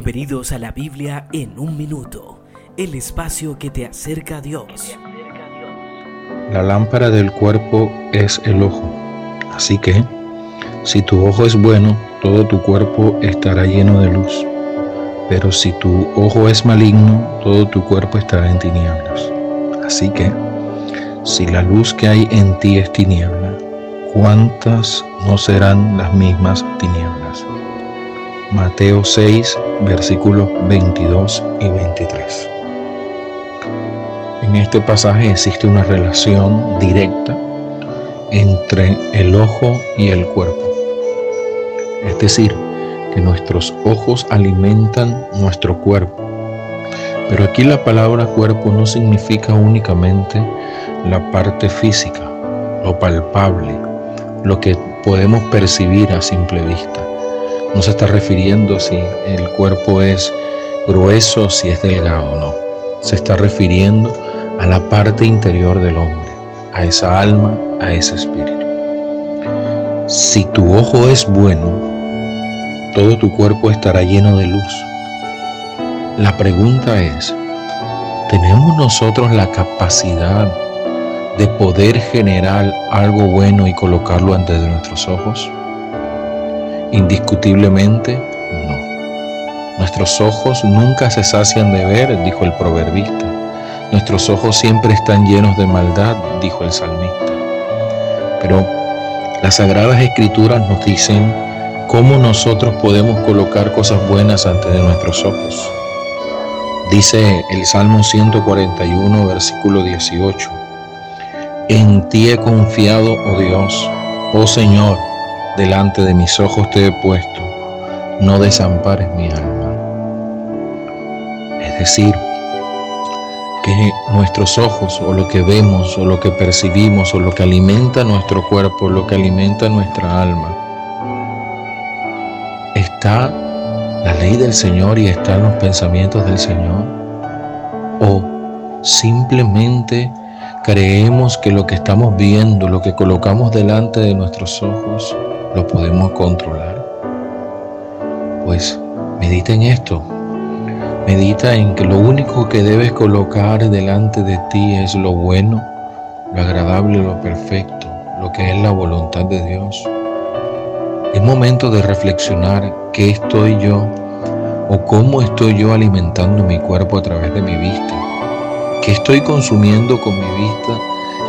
Bienvenidos a la Biblia en un minuto, el espacio que te acerca a Dios. La lámpara del cuerpo es el ojo, así que si tu ojo es bueno, todo tu cuerpo estará lleno de luz. Pero si tu ojo es maligno, todo tu cuerpo estará en tinieblas. Así que, si la luz que hay en ti es tiniebla, ¿cuántas no serán las mismas tinieblas? Mateo 6, versículos 22 y 23. En este pasaje existe una relación directa entre el ojo y el cuerpo. Es decir, que nuestros ojos alimentan nuestro cuerpo. Pero aquí la palabra cuerpo no significa únicamente la parte física, lo palpable, lo que podemos percibir a simple vista no se está refiriendo si el cuerpo es grueso, si es delgado o no. Se está refiriendo a la parte interior del hombre, a esa alma, a ese espíritu. Si tu ojo es bueno, todo tu cuerpo estará lleno de luz. La pregunta es, ¿tenemos nosotros la capacidad de poder generar algo bueno y colocarlo ante nuestros ojos? Indiscutiblemente, no. Nuestros ojos nunca se sacian de ver, dijo el proverbista. Nuestros ojos siempre están llenos de maldad, dijo el salmista. Pero las sagradas escrituras nos dicen cómo nosotros podemos colocar cosas buenas ante de nuestros ojos. Dice el Salmo 141, versículo 18. En ti he confiado, oh Dios, oh Señor, delante de mis ojos te he puesto, no desampares mi alma. Es decir, que nuestros ojos o lo que vemos o lo que percibimos o lo que alimenta nuestro cuerpo, lo que alimenta nuestra alma, está la ley del Señor y están los pensamientos del Señor o simplemente creemos que lo que estamos viendo, lo que colocamos delante de nuestros ojos, lo podemos controlar? Pues medita en esto. Medita en que lo único que debes colocar delante de ti es lo bueno, lo agradable, lo perfecto, lo que es la voluntad de Dios. Es momento de reflexionar qué estoy yo o cómo estoy yo alimentando mi cuerpo a través de mi vista. ¿Qué estoy consumiendo con mi vista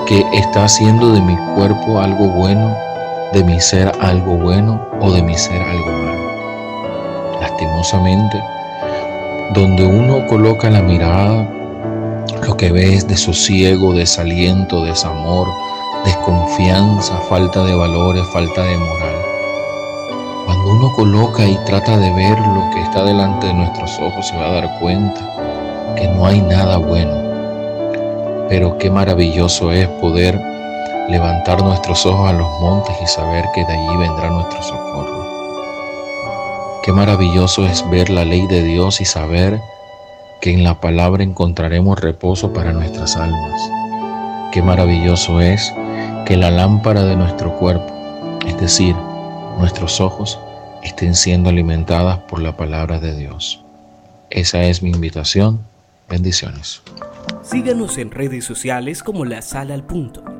que está haciendo de mi cuerpo algo bueno de mi ser algo bueno o de mi ser algo malo. Lastimosamente, donde uno coloca la mirada, lo que ve es desosiego, desaliento, desamor, desconfianza, falta de valores, falta de moral. Cuando uno coloca y trata de ver lo que está delante de nuestros ojos, se va a dar cuenta que no hay nada bueno. Pero qué maravilloso es poder levantar nuestros ojos a los montes y saber que de allí vendrá nuestro socorro. Qué maravilloso es ver la ley de Dios y saber que en la palabra encontraremos reposo para nuestras almas. Qué maravilloso es que la lámpara de nuestro cuerpo, es decir, nuestros ojos, estén siendo alimentadas por la palabra de Dios. Esa es mi invitación. Bendiciones. Síganos en redes sociales como La Sala al Punto